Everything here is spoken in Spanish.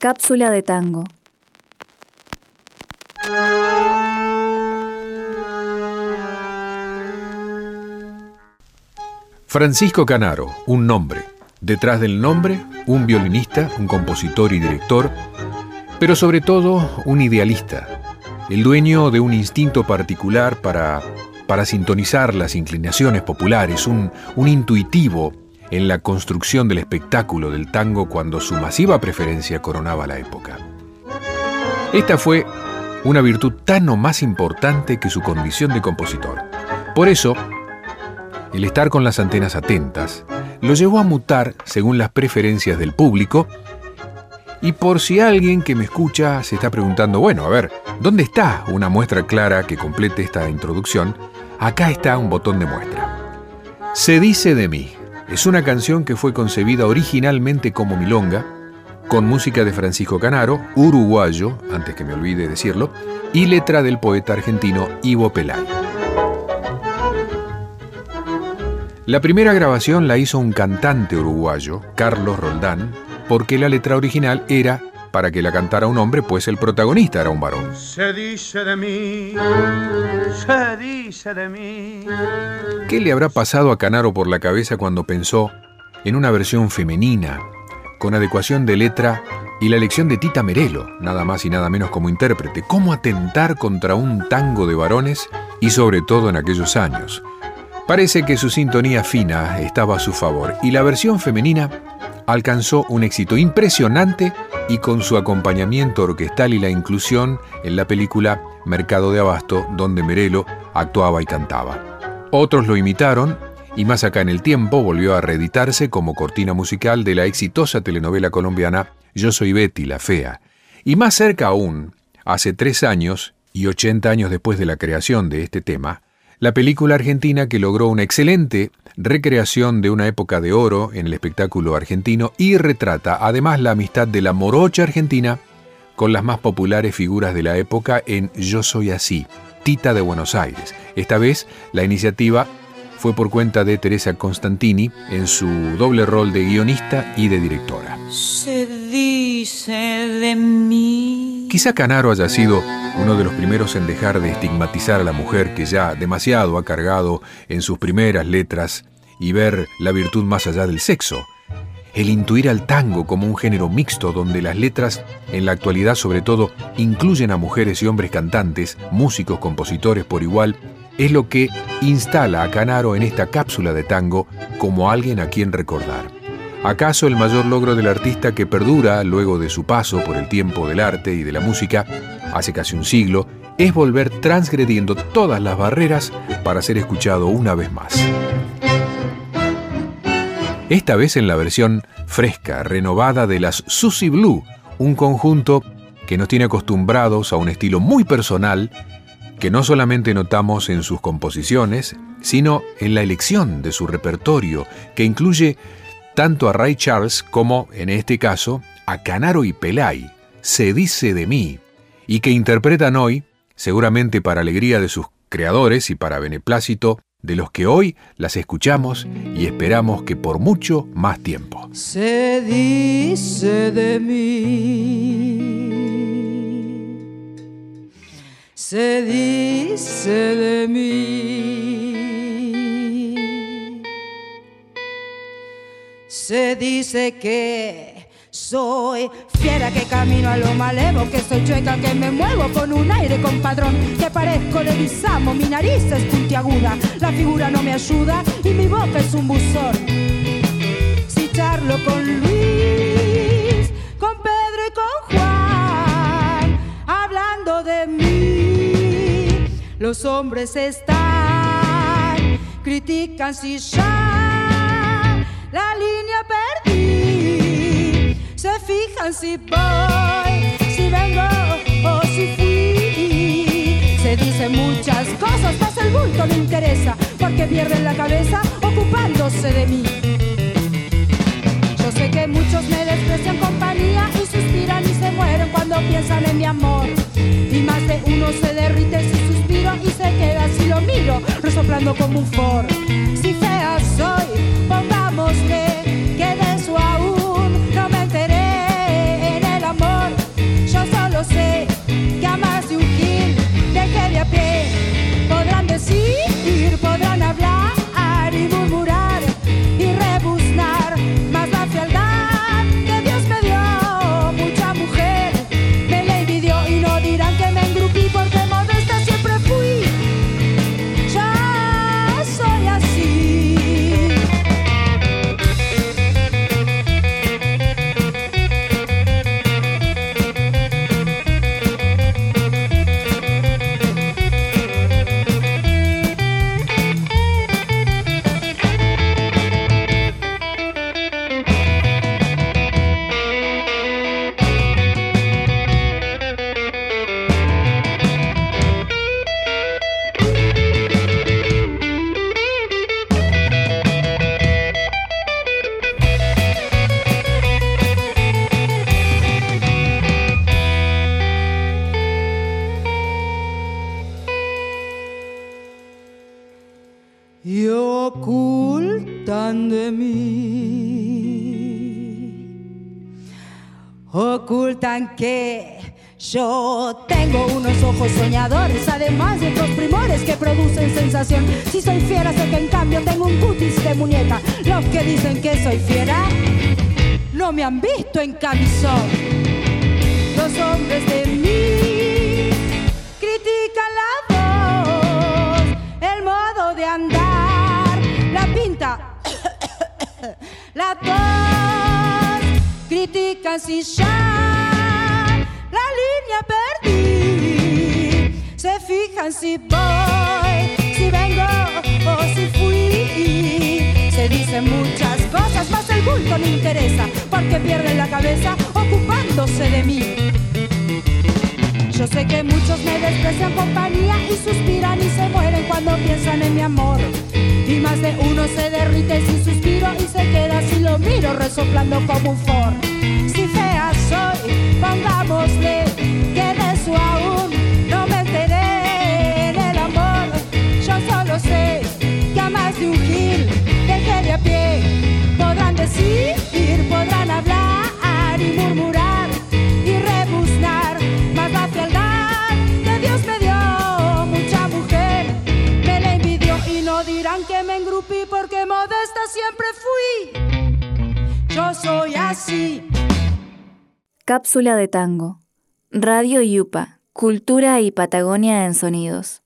Cápsula de tango. Francisco Canaro, un nombre. Detrás del nombre, un violinista, un compositor y director, pero sobre todo un idealista, el dueño de un instinto particular para, para sintonizar las inclinaciones populares, un, un intuitivo en la construcción del espectáculo del tango cuando su masiva preferencia coronaba la época. Esta fue una virtud tan o más importante que su condición de compositor. Por eso, el estar con las antenas atentas lo llevó a mutar según las preferencias del público y por si alguien que me escucha se está preguntando, bueno, a ver, ¿dónde está una muestra clara que complete esta introducción? Acá está un botón de muestra. Se dice de mí. Es una canción que fue concebida originalmente como milonga, con música de Francisco Canaro, uruguayo, antes que me olvide decirlo, y letra del poeta argentino Ivo Pelay. La primera grabación la hizo un cantante uruguayo, Carlos Roldán, porque la letra original era para que la cantara un hombre, pues el protagonista era un varón. Se dice de mí, se dice de mí. ¿Qué le habrá pasado a Canaro por la cabeza cuando pensó en una versión femenina, con adecuación de letra y la elección de Tita Merelo, nada más y nada menos como intérprete? ¿Cómo atentar contra un tango de varones y sobre todo en aquellos años? Parece que su sintonía fina estaba a su favor y la versión femenina alcanzó un éxito impresionante y con su acompañamiento orquestal y la inclusión en la película Mercado de Abasto, donde Merelo actuaba y cantaba. Otros lo imitaron y más acá en el tiempo volvió a reeditarse como cortina musical de la exitosa telenovela colombiana Yo soy Betty, la fea. Y más cerca aún, hace tres años y 80 años después de la creación de este tema, la película argentina que logró una excelente recreación de una época de oro en el espectáculo argentino y retrata además la amistad de la morocha argentina con las más populares figuras de la época en Yo Soy Así, Tita de Buenos Aires. Esta vez la iniciativa fue por cuenta de Teresa Constantini en su doble rol de guionista y de directora. Se dice de mí. Quizá Canaro haya sido uno de los primeros en dejar de estigmatizar a la mujer que ya demasiado ha cargado en sus primeras letras y ver la virtud más allá del sexo. El intuir al tango como un género mixto donde las letras, en la actualidad sobre todo, incluyen a mujeres y hombres cantantes, músicos, compositores por igual, es lo que instala a Canaro en esta cápsula de tango como alguien a quien recordar. ¿Acaso el mayor logro del artista que perdura luego de su paso por el tiempo del arte y de la música, hace casi un siglo, es volver transgrediendo todas las barreras para ser escuchado una vez más? Esta vez en la versión fresca, renovada de las Susie Blue, un conjunto que nos tiene acostumbrados a un estilo muy personal que no solamente notamos en sus composiciones, sino en la elección de su repertorio, que incluye tanto a Ray Charles como, en este caso, a Canaro y Pelay, Se dice de mí, y que interpretan hoy, seguramente para alegría de sus creadores y para beneplácito de los que hoy las escuchamos y esperamos que por mucho más tiempo. Se dice de mí. Se dice de mí. Se dice que soy fiera que camino a lo malevo, que soy chueca que me muevo con un aire compadrón, que parezco de Guisamo, mi nariz es puntiaguda, la figura no me ayuda y mi boca es un buzón. Si charlo con Luis, con Pedro y con Juan, hablando de mí, los hombres están, critican si ya la línea perdí, se fijan si voy, si vengo o si fui. Se dicen muchas cosas, pasa el bulto no interesa, porque pierden la cabeza ocupándose de mí. Yo sé que muchos me desprecian compañía y suspiran y se mueren cuando piensan en mi amor. Y más de uno se derrite si suspiro y se queda si lo miro, resoplando como un for. y ocultan de mí. Ocultan que yo tengo unos ojos soñadores, además de otros primores que producen sensación. Si soy fiera, sé que en cambio tengo un cutis de muñeca. Los que dicen que soy fiera no me han visto en camisón. Los hombres de mí critican la de andar, la pinta, la tos, critican si ya la línea perdí. Se fijan si voy, si vengo o si fui. Se dicen muchas cosas, más el bulto no interesa, porque pierden la cabeza ocupándose de mí. Yo sé que muchos me desprecian compañía y suspiran y se mueren cuando piensan en mi amor. Y más de uno se derrite sin suspiro y se queda si lo miro resoplando como un for. Si fea soy, pongámosle que de eso aún no me enteré en el amor. Yo solo sé que a más de un gil dejé de a pie. Podrán decir, dirán que me engrupí porque modesta siempre fui. Yo soy así. Cápsula de tango. Radio Yupa. Cultura y Patagonia en sonidos.